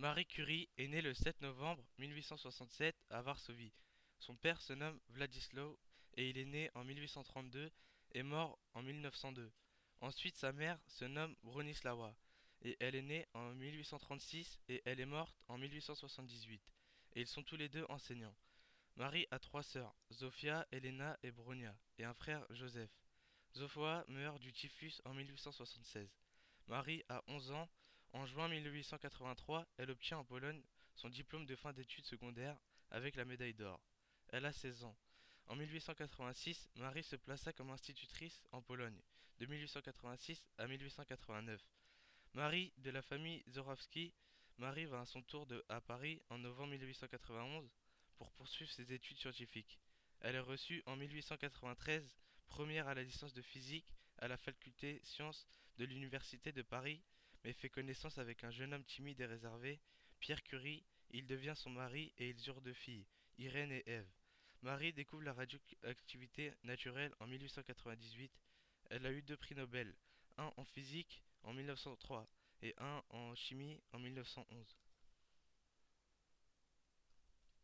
Marie Curie est née le 7 novembre 1867 à Varsovie. Son père se nomme Vladislav et il est né en 1832 et mort en 1902. Ensuite, sa mère se nomme Bronislawa et elle est née en 1836 et elle est morte en 1878. Et ils sont tous les deux enseignants. Marie a trois sœurs, Zofia, Elena et Bronia, et un frère, Joseph. Zofia meurt du typhus en 1876. Marie a 11 ans. En juin 1883, elle obtient en Pologne son diplôme de fin d'études secondaires avec la médaille d'or. Elle a 16 ans. En 1886, Marie se plaça comme institutrice en Pologne, de 1886 à 1889. Marie, de la famille Zorawski, Marie va à son tour de, à Paris en novembre 1891 pour poursuivre ses études scientifiques. Elle est reçue en 1893 première à la licence de physique à la faculté sciences de l'université de Paris, mais fait connaissance avec un jeune homme timide et réservé, Pierre Curie. Il devient son mari et ils eurent deux filles, Irène et Ève. Marie découvre la radioactivité naturelle en 1898. Elle a eu deux prix Nobel, un en physique en 1903 et un en chimie en 1911.